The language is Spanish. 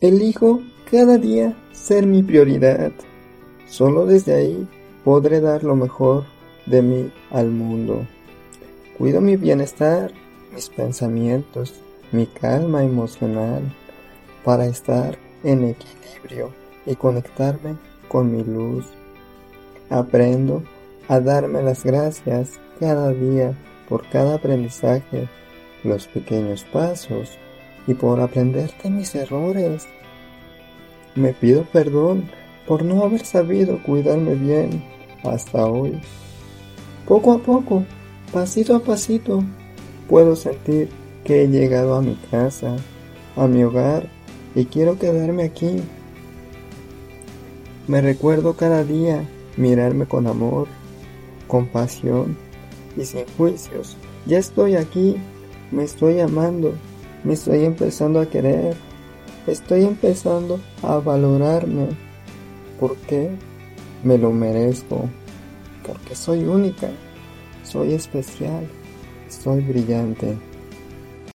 Elijo cada día ser mi prioridad. Solo desde ahí podré dar lo mejor de mí al mundo. Cuido mi bienestar, mis pensamientos, mi calma emocional para estar en equilibrio y conectarme con mi luz. Aprendo a darme las gracias cada día por cada aprendizaje, los pequeños pasos y por aprender de mis errores. Me pido perdón por no haber sabido cuidarme bien hasta hoy. Poco a poco, pasito a pasito, puedo sentir que he llegado a mi casa, a mi hogar y quiero quedarme aquí. Me recuerdo cada día mirarme con amor, compasión y sin juicios. Ya estoy aquí, me estoy amando me estoy empezando a querer. Estoy empezando a valorarme. ¿Por qué? Me lo merezco. Porque soy única. Soy especial. Soy brillante.